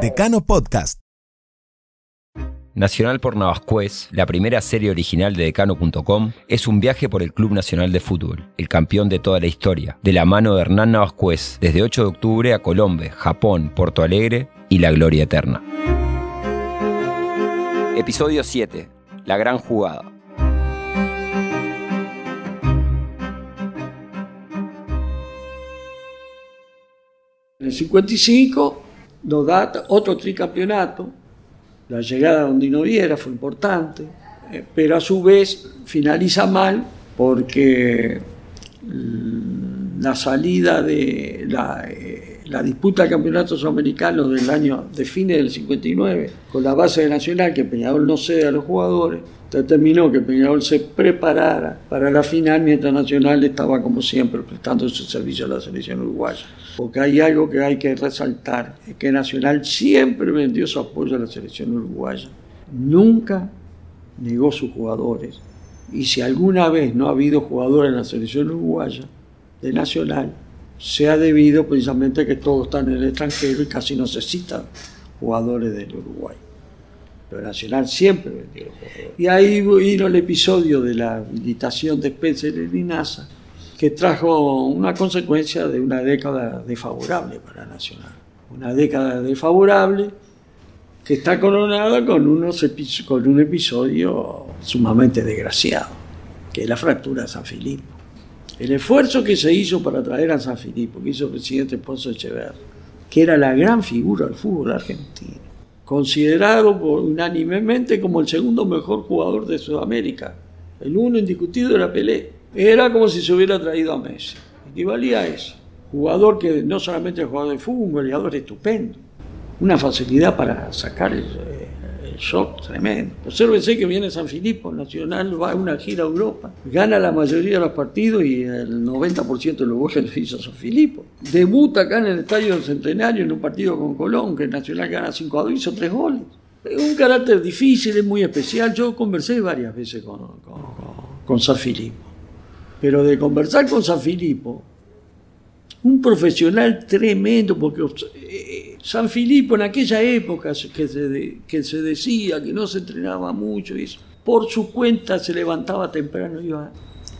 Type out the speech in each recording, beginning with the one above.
Decano Podcast. Nacional por Navascués, la primera serie original de Decano.com, es un viaje por el Club Nacional de Fútbol, el campeón de toda la historia, de la mano de Hernán Navascués, desde 8 de octubre a Colombia, Japón, Porto Alegre y la gloria eterna. Episodio 7. La gran jugada. En el 55 nos da otro tricampeonato, la llegada de Ondino Viera fue importante, eh, pero a su vez finaliza mal porque la salida de la, eh, la disputa del campeonato sudamericano del año de fines del 59 con la base de Nacional que Peñarol no cede a los jugadores determinó que Peñarol se preparara para la final mientras Nacional estaba como siempre prestando su servicio a la selección uruguaya. Porque hay algo que hay que resaltar, es que Nacional siempre vendió su apoyo a la selección uruguaya. Nunca negó sus jugadores. Y si alguna vez no ha habido jugadores en la selección uruguaya de Nacional, se ha debido precisamente a que todos están en el extranjero y casi no se citan jugadores del Uruguay. Pero Nacional siempre vendió. Y ahí vino el episodio de la habilitación de Spencer y Linaza, que trajo una consecuencia de una década desfavorable para Nacional. Una década desfavorable que está coronada con, unos con un episodio sumamente desgraciado, que es la fractura de San Filipo. El esfuerzo que se hizo para traer a San Filipo, que hizo el presidente Ponce Echeverri, que era la gran figura del fútbol argentino, considerado por, unánimemente como el segundo mejor jugador de Sudamérica, el uno indiscutido era Pelé, era como si se hubiera traído a Messi. Y valía eso. Jugador que no solamente jugador de fútbol, un goleador estupendo, una facilidad para sacar el shock tremendo. Obsérvense que viene San Filipo, Nacional va a una gira a Europa, gana la mayoría de los partidos y el 90% de los goles lo hizo San Filipo. Debuta acá en el Estadio del Centenario en un partido con Colón, que Nacional gana 5 a 2, hizo 3 goles. Es un carácter difícil, es muy especial. Yo conversé varias veces con, con, con San Filipo. Pero de conversar con San Filipo, un profesional tremendo, porque eh, San Filipo en aquella época que se, que se decía que no se entrenaba mucho, y por su cuenta se levantaba temprano y iba,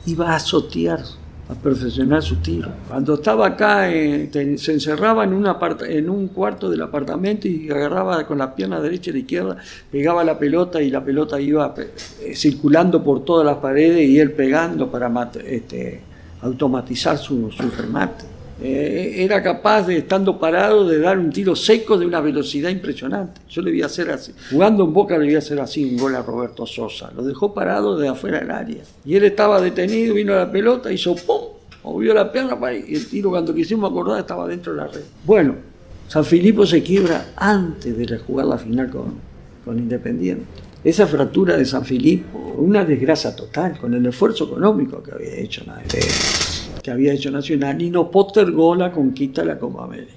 iba a azotear, a perfeccionar su tiro. Cuando estaba acá, eh, se encerraba en un, en un cuarto del apartamento y agarraba con la pierna derecha y la izquierda, pegaba la pelota y la pelota iba eh, circulando por todas las paredes y él pegando para este, automatizar su, su remate. Eh, era capaz de, estando parado, de dar un tiro seco de una velocidad impresionante. Yo le voy a hacer así. Jugando en Boca le voy a hacer así un gol a Roberto Sosa. Lo dejó parado de afuera del área. Y él estaba detenido, vino a la pelota, hizo ¡pum! Movió la pierna y el tiro cuando quisimos acordar estaba dentro de la red. Bueno, San Filipo se quiebra antes de jugar la final con, con Independiente. Esa fractura de San Filipo, una desgracia total, con el esfuerzo económico que había hecho nadie que había hecho Nacional y no postergó la conquista de la Copa América.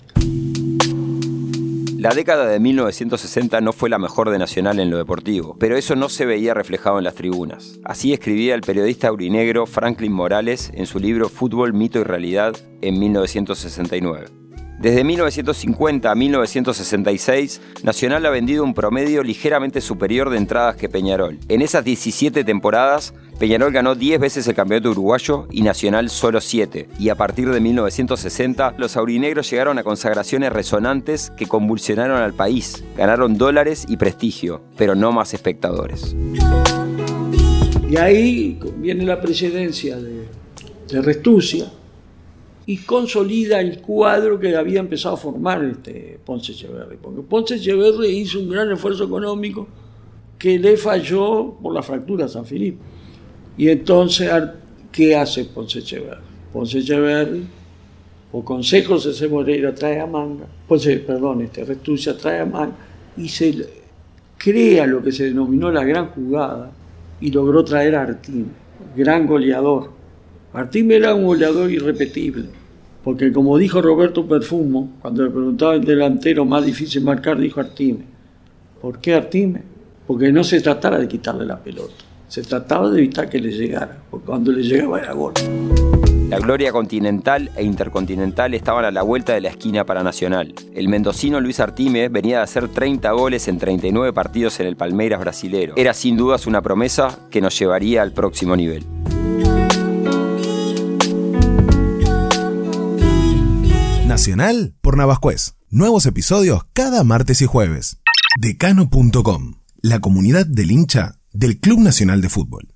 La década de 1960 no fue la mejor de Nacional en lo deportivo, pero eso no se veía reflejado en las tribunas. Así escribía el periodista aurinegro Franklin Morales en su libro Fútbol, Mito y Realidad en 1969. Desde 1950 a 1966, Nacional ha vendido un promedio ligeramente superior de entradas que Peñarol. En esas 17 temporadas, Peñarol ganó 10 veces el campeonato uruguayo y Nacional solo 7. Y a partir de 1960, los aurinegros llegaron a consagraciones resonantes que convulsionaron al país. Ganaron dólares y prestigio, pero no más espectadores. Y ahí viene la presidencia de, de Restucia y consolida el cuadro que había empezado a formar este Ponce Echeverri. Porque Ponce Echeverri hizo un gran esfuerzo económico que le falló por la fractura a San Filipe. Y entonces, ¿qué hace Ponce Echeverri? Ponce Echeverri, por consejos ese Moreira trae a Manga, Ponce, perdón, este Restucia trae a Manga, y se crea lo que se denominó la gran jugada, y logró traer a Artime, gran goleador. Artime era un goleador irrepetible, porque como dijo Roberto Perfumo, cuando le preguntaba el delantero más difícil marcar, dijo Artime. ¿Por qué Artime? Porque no se tratara de quitarle la pelota, se trataba de evitar que le llegara, porque cuando le llegaba era gol. La gloria continental e intercontinental estaban a la vuelta de la esquina para Nacional. El mendocino Luis Artime venía de hacer 30 goles en 39 partidos en el Palmeiras brasilero. Era sin dudas una promesa que nos llevaría al próximo nivel. Nacional por Navascués. Nuevos episodios cada martes y jueves. Decano.com, la comunidad del hincha del Club Nacional de Fútbol.